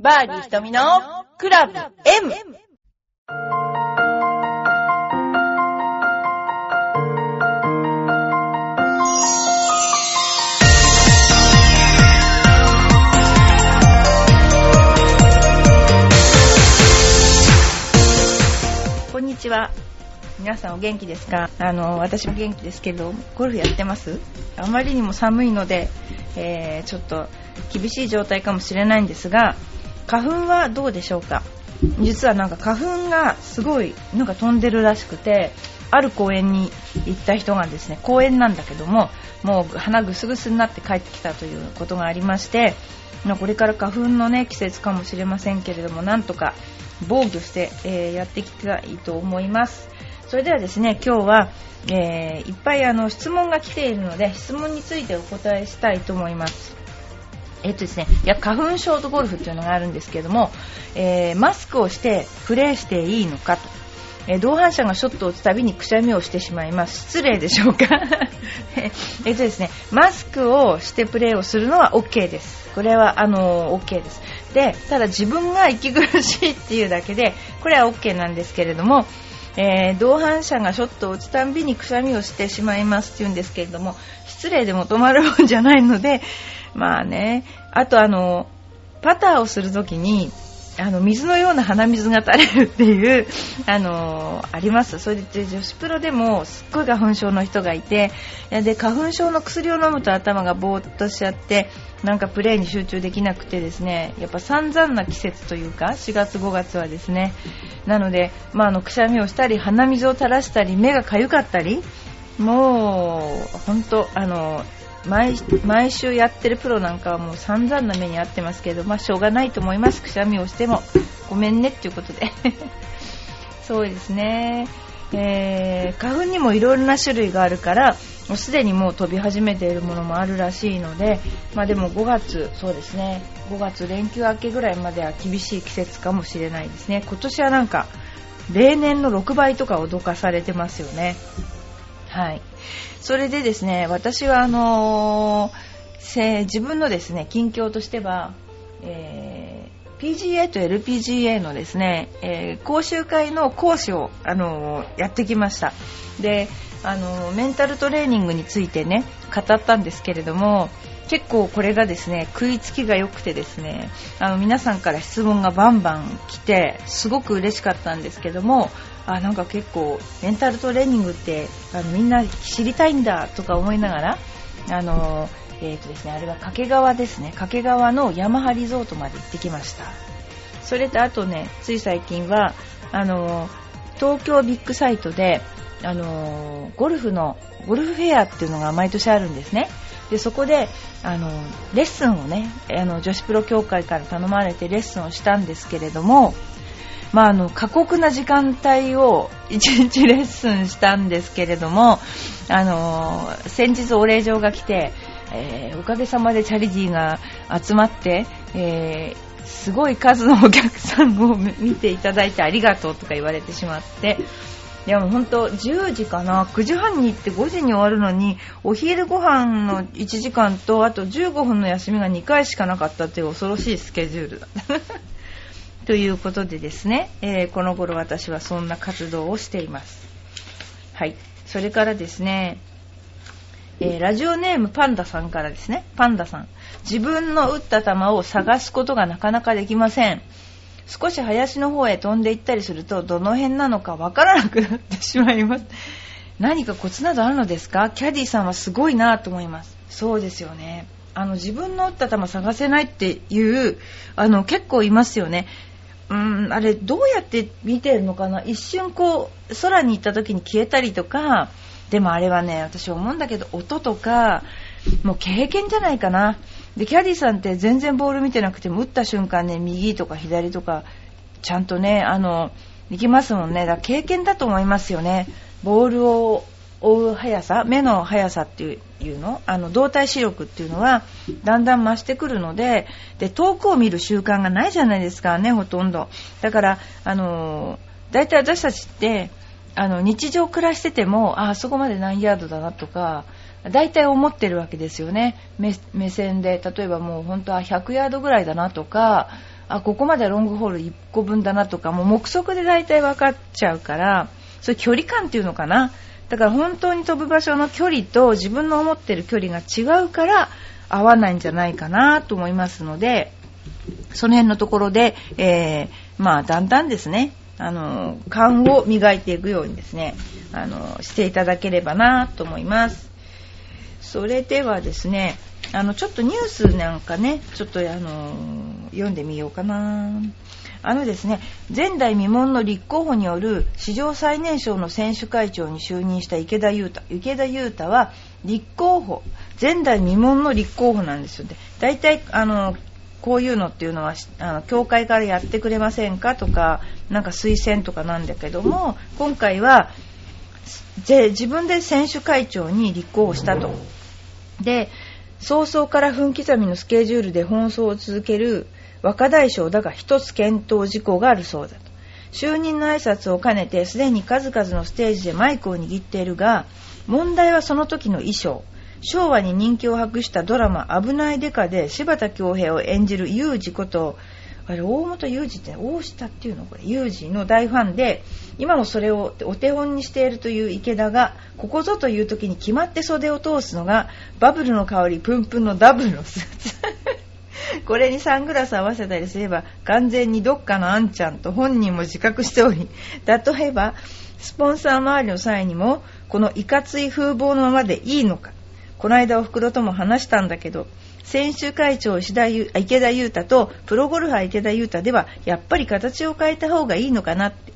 バーディー瞳のクラブ M! こんにちは。皆さんお元気ですか？あの、私も元気ですけど、ゴルフやってます？あまりにも寒いので、えー、ちょっと厳しい状態かもしれないんですが、花粉はどうでしょうか？実はなんか花粉がすごいなんか飛んでるらしくて、ある公園に行った人がですね、公園なんだけども、もう鼻ぐすぐすになって帰ってきたということがありまして、これから花粉のね、季節かもしれませんけれども、なんとか防御して、えー、やっていきたいと思います。それではですね、今日は、えー、いっぱいあの質問が来ているので、質問についてお答えしたいと思います。えっとですね、いや花粉症とゴルフっていうのがあるんですけれども、えー、マスクをしてプレーしていいのかと。えー、同伴者がショットを打つたびにくしゃみをしてしまいます。失礼でしょうか？えっとですね、マスクをしてプレーをするのは OK です。これは、あのー、OK です。で、ただ自分が息苦しいっていうだけで、これは OK なんですけれども、えー、同伴者がショットを打つたびにくしゃみをしてしまいますっていうんですけれども、失礼でも止まるもんじゃないので、まあね、あとあの、パターをするときに、あの、水のような鼻水が垂れるっていう、あのあります。それで女子プロでもすっごい花粉症の人がいて、で、花粉症の薬を飲むと頭がぼーっとしちゃって、なんかプレーに集中できなくてですね、やっぱ散々な季節というか、4月5月はですね、なので、まあ、あの、くしゃみをしたり、鼻水を垂らしたり、目がかゆかったり、もう、本当あの、毎毎週やってるプロなんかはもう散々な目に遭ってますけど、まあ、しょうがないと思います、くしゃみをしても。ごめんねっていうことで。そうですね。えー、花粉にもいろいろな種類があるからもうすでにもう飛び始めているものもあるらしいので、まあ、でも5月そうですね5月連休明けぐらいまでは厳しい季節かもしれないですね今年はなんか例年の6倍とか脅かされてますよねはいそれでですね、私はあのー、自分のですね、近況としては、えー、PGA と LPGA のですね、えー、講習会の講師を、あのー、やってきました。で、あのメンタルトレーニングについてね、語ったんですけれども、結構これがですね、食いつきが良くてですね、あの皆さんから質問がバンバン来て、すごく嬉しかったんですけども、あなんか結構メンタルトレーニングってあのみんな知りたいんだとか思いながらあの、えーとですね、あれは掛川ですね。掛川のヤマハリゾートまで行ってきました。それとあとねつい最近はあの東京ビッグサイトであのゴルフのゴルフフェアっていうのが毎年あるんですね。でそこであのレッスンをねあの女子プロ協会から頼まれてレッスンをしたんですけれどもまあ、あの過酷な時間帯を 1日レッスンしたんですけれども、あの先日お礼状が来て、えー、おかげさまでチャリティーが集まって、えー、すごい数のお客さんを見ていただいてありがとうとか言われてしまって、いやもう本当10時かな？9時半に行って5時に終わるのにお昼ご飯の1時間とあと15分の休みが2回しかなかったっていう恐ろしいスケジュールだ。ということでですね、えー、この頃私はそんな活動をしています。はい。それからですね、えー、ラジオネームパンダさんからですね、パンダさん。自分の打った球を探すことがなかなかできません。少し林の方へ飛んでいったりすると、どの辺なのかわからなくなってしまいます。何かコツなどあるのですか？キャディさんはすごいなと思います。そうですよね。あの自分の打った球探せないっていうあの結構いますよね。うん、あれどうやって見てるのかな？一瞬こう空に行った時に消えたりとかでもあれはね私思うんだけど音とかもう経験じゃないかな。でキャディさんって全然ボール見てなくても打った瞬間ね右とか左とかちゃんとねあの行きますもんね。だから経験だと思いますよね。ボールを追う速さ目の速さっていうのあの動体視力っていうのはだんだん増してくるのでで遠くを見る習慣がないじゃないですかねほとんど。だからあの大体私たちってあの日常暮らしててもあそこまで何ヤードだなとか大体思ってるわけですよね。目線で例えばもう本当は100ヤードぐらいだなとかあここまでロングホール1個分だなとかもう目測で大体分かっちゃうからそういう距離感っていうのかな。だから本当に飛ぶ場所の距離と自分の思ってる距離が違うから合わないんじゃないかなと思いますのでその辺のところで、えー、まあだんだんですねあの勘を磨いていくようにですねあのしていただければなと思います。それではですねあのちょっとニュースなんかねちょっとあの読んでみようかな。あのですね前代未聞の立候補による史上最年少の選手会長に就任した池田裕太。池田裕太は立候補前代未聞の立候補なんですよね。大体あのこういうのっていうのはあの教会からやってくれませんかとかなんか推薦とかなんだけども今回は自分で選手会長に立候補したと。で早々から分刻みのスケジュールで奔走を続ける若大将だが一つ検討事項があるそうだと。就任の挨拶を兼ねてすでに数々のステージでマイクを握っているが問題はその時の衣装。昭和に人気を博したドラマ「危ないデカ」で柴田恭平を演じる裕二ことあれ大本裕二って大下っていうの？これ裕二の大ファンで今もそれをお手本にしているという池田がここぞという時に決まって袖を通すのがバブルの香りプンプンのダブルのスーツ。これにサングラス合わせたりすれば完全にどっかのあんちゃんと本人も自覚しており例えばスポンサー周りの際にもこのいかつい風貌のままでいいのか。この間おふくろとも話したんだけど選手会長石田池田裕太とプロゴルファー池田裕太ではやっぱり形を変えた方がいいのかなって。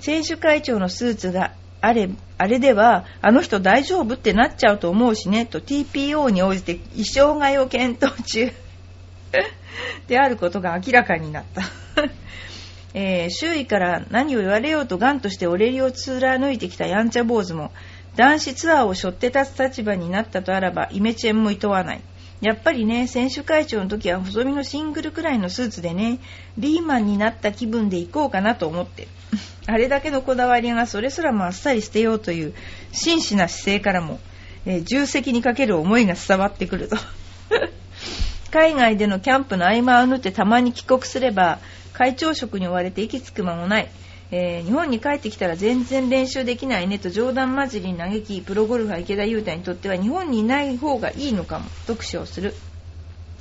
選手会長のスーツがあれあれではあの人大丈夫ってなっちゃうと思うしねと TPO に応じて衣装替えを検討中。であることが明らかになった。えー、周囲から何を言われようとガンとしてオレリを貫いてきたやんちゃ坊主も男子ツアーを背負って立つ立場になったとあらばイメチェンも厭わない。やっぱりね選手会長の時は細身のシングルくらいのスーツでねリーマンになった気分で行こうかなと思って。あれだけのこだわりがそれすらもあっさり捨てようという真摯な姿勢からも、えー、重責にかける思いが伝わってくると。海外でのキャンプの合間を縫ってたまに帰国すれば会長職に追われて息つく間もない、えー、日本に帰ってきたら全然練習できないねと冗談交じりに嘆きプロゴルファー池田裕太にとっては日本にいない方がいいのかも。読書をする。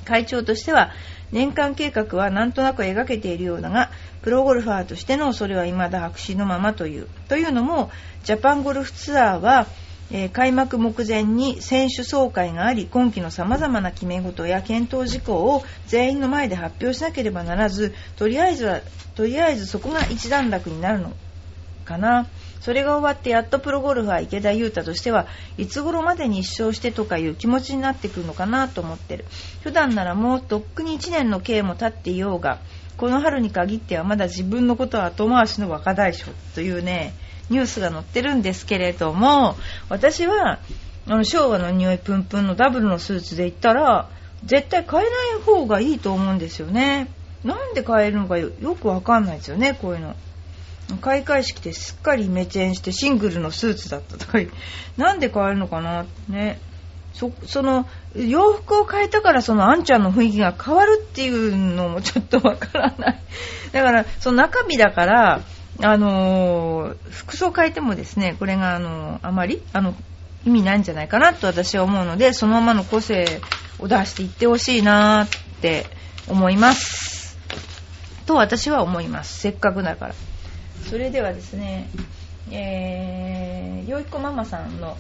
会長としては年間計画はなんとなく描けているようだがプロゴルファーとしてのそれは未だ白紙のままという。というのもジャパンゴルフツアーはえー、開幕目前に選手総会があり今季のさまざまな決め事や検討事項を全員の前で発表しなければならずとりあえずはとりあえずそこが一段落になるのかな。それが終わってやっとプロゴルファー池田勇太としてはいつ頃までに一勝してとかいう気持ちになってくるのかなと思ってる。普段ならもうとっくに1年の刑も経っていようがこの春に限ってはまだ自分のことは後回しの若大将というねニュースが載ってるんですけれども私はあの昭和の匂いプンプンのダブルのスーツで行ったら絶対買えない方がいいと思うんですよね。なんで買えるのかよくわかんないですよねこういうの。開会式ですっかりメチェンしてシングルのスーツだったとかなんで買えるのかなね。そその洋服を変えたからそのあんちゃんの雰囲気が変わるっていうのもちょっとわからない。だからその中身だからあの服装変えてもですねこれがあのあまりあの意味ないんじゃないかなと私は思うのでそのままの個性を出していってほしいなって思います。と私は思います。せっかくだから。それではですねえー、よいこママさんの、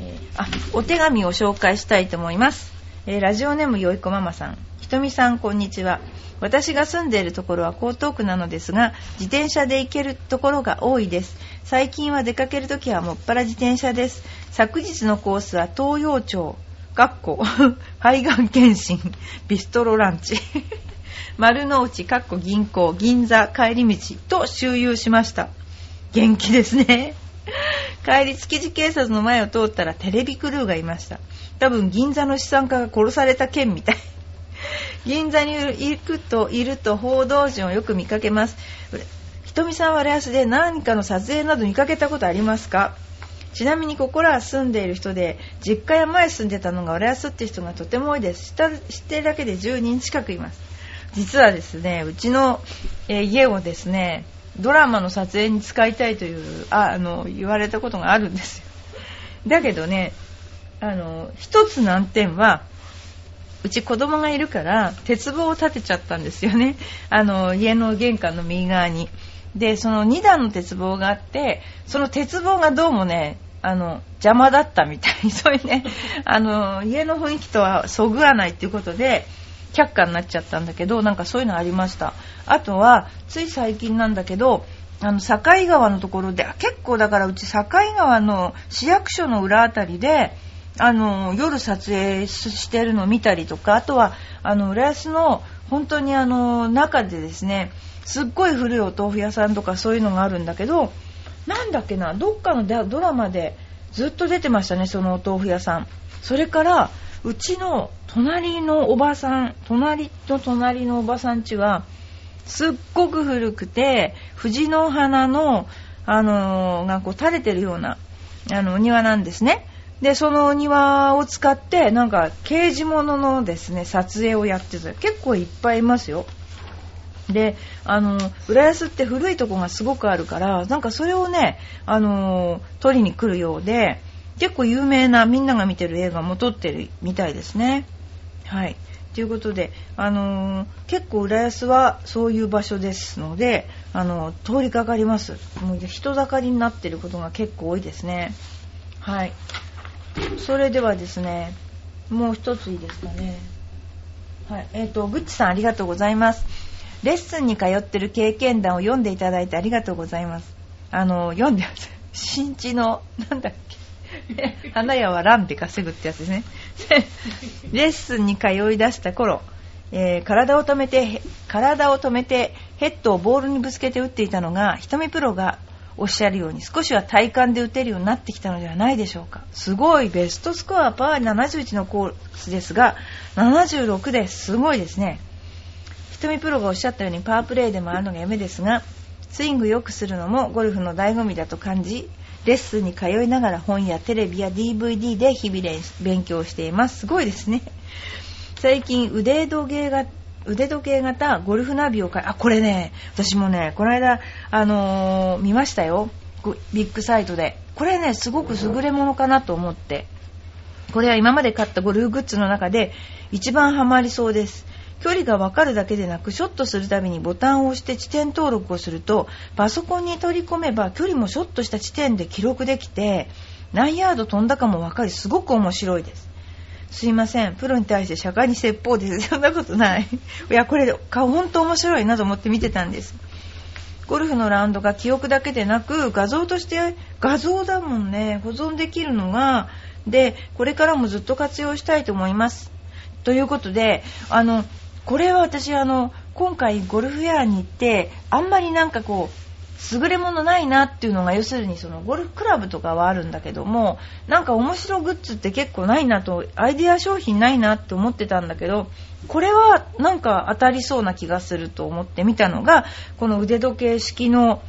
えー、あお手紙を紹介したいと思います、えー、ラジオネームよいこママさん。ひとみさんこんにちは。私が住んでいるところは江東区なのですが自転車で行けるところが多いです。最近は出かけるときはもっぱら自転車です。昨日のコースは東洋町かっこ 海岸検診ビストロランチ。丸の内かっこ銀行銀座帰り道と周遊しました。元気ですね。帰り築地警察の前を通ったらテレビクルーがいました。多分銀座の資産家が殺された件みたい。銀座に行くといると報道陣をよく見かけます。ひとみさんは浦安で何かの撮影など見かけたことありますか？ちなみにここらは住んでいる人で実家や前住んでたのが浦安って人がとても多いです。知ってるだけで10人近くいます。実はですね、うちの、家をですね、ドラマの撮影に使いたいという、ああの、言われたことがあるんですよ。だけどね、あの、一つ難点は、うち子供がいるから、鉄棒を立てちゃったんですよね。あの、家の玄関の右側に。で、その2段の鉄棒があって、その鉄棒がどうもね、あの、邪魔だったみたいに、そういうね、あの、家の雰囲気とはそぐわないっていうことで、却下になっちゃったんだけど、なんかそういうのありました。あとは、つい最近なんだけど、あの、境川のところで、結構だからうち境川の市役所の裏あたりで、あの、夜撮影してるのを見たりとか、あとは、あの、浦安の、本当にあの、中でですね、すっごい古いお豆腐屋さんとかそういうのがあるんだけど、なんだっけな、どっかのドラマでずっと出てましたね、そのお豆腐屋さん。それから、うちの隣のおばさん、隣と隣のおばさん家は、すっごく古くて、藤の花の、あのーがこう垂れてるような、あの、お庭なんですね。で、その庭を使って、なんか、刑事物のですね、撮影をやってた。結構いっぱいいますよ。で、あの、浦安って古いとこがすごくあるから、なんかそれをね、あの、撮りに来るようで、結構有名なみんなが見てる映画も撮ってるみたいですね。はい。ということで、あのー結構浦安はそういう場所ですので、あの通りかかります。もう人だかりになってることが結構多いですね。はい。それではですね、もう一ついいですかね。はい。えっ、と、ぐっちさんありがとうございます。レッスンに通ってる経験談を読んでいただいてありがとうございます。あの、読んで。新地の、なんだっけ。花屋はランで稼ぐってやつですね。レッスンに通い出した頃、えー体を止めて、へ体を止めてヘッドをボールにぶつけて打っていたのが、瞳プロがおっしゃるように少しは体感で打てるようになってきたのではないでしょうか。すごい、ベストスコアパー71のコースですが、76です。ごいですね。瞳プロがおっしゃったようにパワープレイでもあるのが夢ですが、スイング良くするのもゴルフの醍醐味だと感じ、レッスンに通いながら本やテレビや DVD で日々勉強しています。すごいですね。最近腕時計が腕時計型ゴルフナビを買い、あ、これね、私もね、この間、あのー見ましたよ。ビッグサイトで。これね、すごく優れものかなと思って。これは今まで買ったゴルフグッズの中で一番ハマりそうです。距離がわかるだけでなく、ショットするたびにボタンを押して地点登録をすると、パソコンに取り込めば距離もショットした地点で記録できて、何ヤード飛んだかもわかり、すごく面白いです。すいません。プロに対して釈迦に説法です。そんなことない。いや、これ、本当面白いなと思って見てたんです。ゴルフのラウンドが記憶だけでなく、画像として、画像だもんね、保存できるのが、で、これからもずっと活用したいと思います。ということで、あの、これは私、あの、今回ゴルフウェアに行って、あんまりなんかこう、優れものないなっていうのが要するにそのゴルフクラブとかはあるんだけどもなんか面白グッズって結構ないなとアイデア商品ないなって思ってたんだけどこれはなんか当たりそうな気がすると思って見たのがこの腕時計式の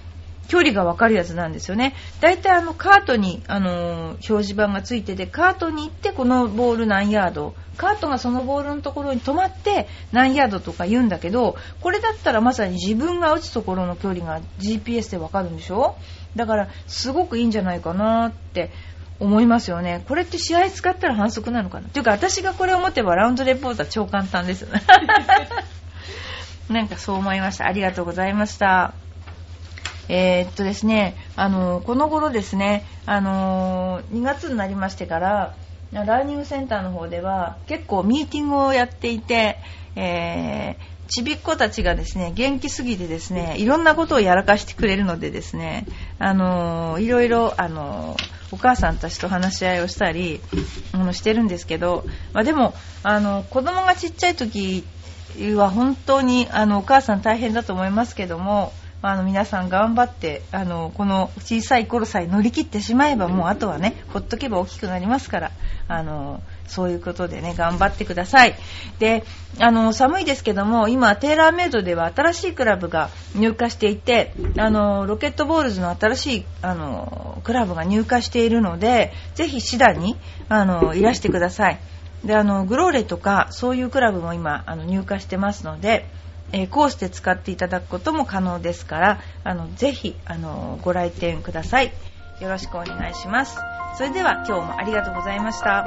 距離がわかるやつなんですよね。だいたいあのカートに、あのー表示板がついてて、カートに行ってこのボール何ヤード、カートがそのボールのところに止まって何ヤードとか言うんだけど、これだったらまさに自分が打つところの距離が GPS でわかるんでしょ？だからすごくいいんじゃないかなって思いますよね。これって試合使ったら反則なのかな？っていうか私がこれを持てばラウンドレポートは超簡単です。なんかそう思いました。ありがとうございました。えーっとですね、あのこの頃ですね、あの2月になりましてから、ラーニングセンターの方では結構ミーティングをやっていて、えーちびっ子たちがですね、元気すぎてですね、いろんなことをやらかしてくれるのでですね、あのいろいろ、あのお母さんたちと話し合いをしたり、あのしてるんですけど、まあ、でも、あの子供がちっちゃい時は本当にあのお母さん大変だと思いますけども、まああの皆さん頑張ってあのこの小さい頃さえ乗り切ってしまえばもうあとはねほっとけば大きくなりますからあのそういうことでね頑張ってください。であの寒いですけども今テーラーメイドでは新しいクラブが入荷していてあのロケットボールズの新しいあのクラブが入荷しているのでぜひシダにあのいらしてください。であのグローレとかそういうクラブも今あの入荷してますのでえーコースで使っていただくことも可能ですから、あの、ぜひ、あの、ご来店ください。よろしくお願いします。それでは今日もありがとうございました。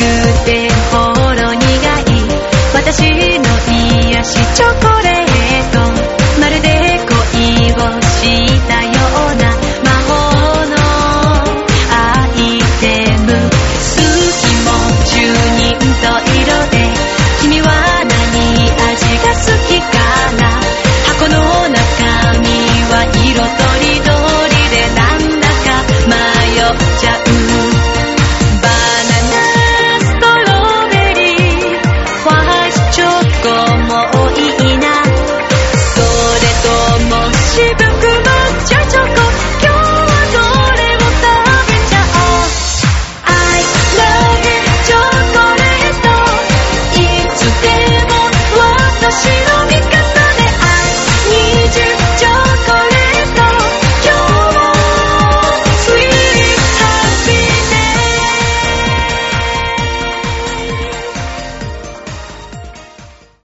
くてほろ苦い私の癒しチョコ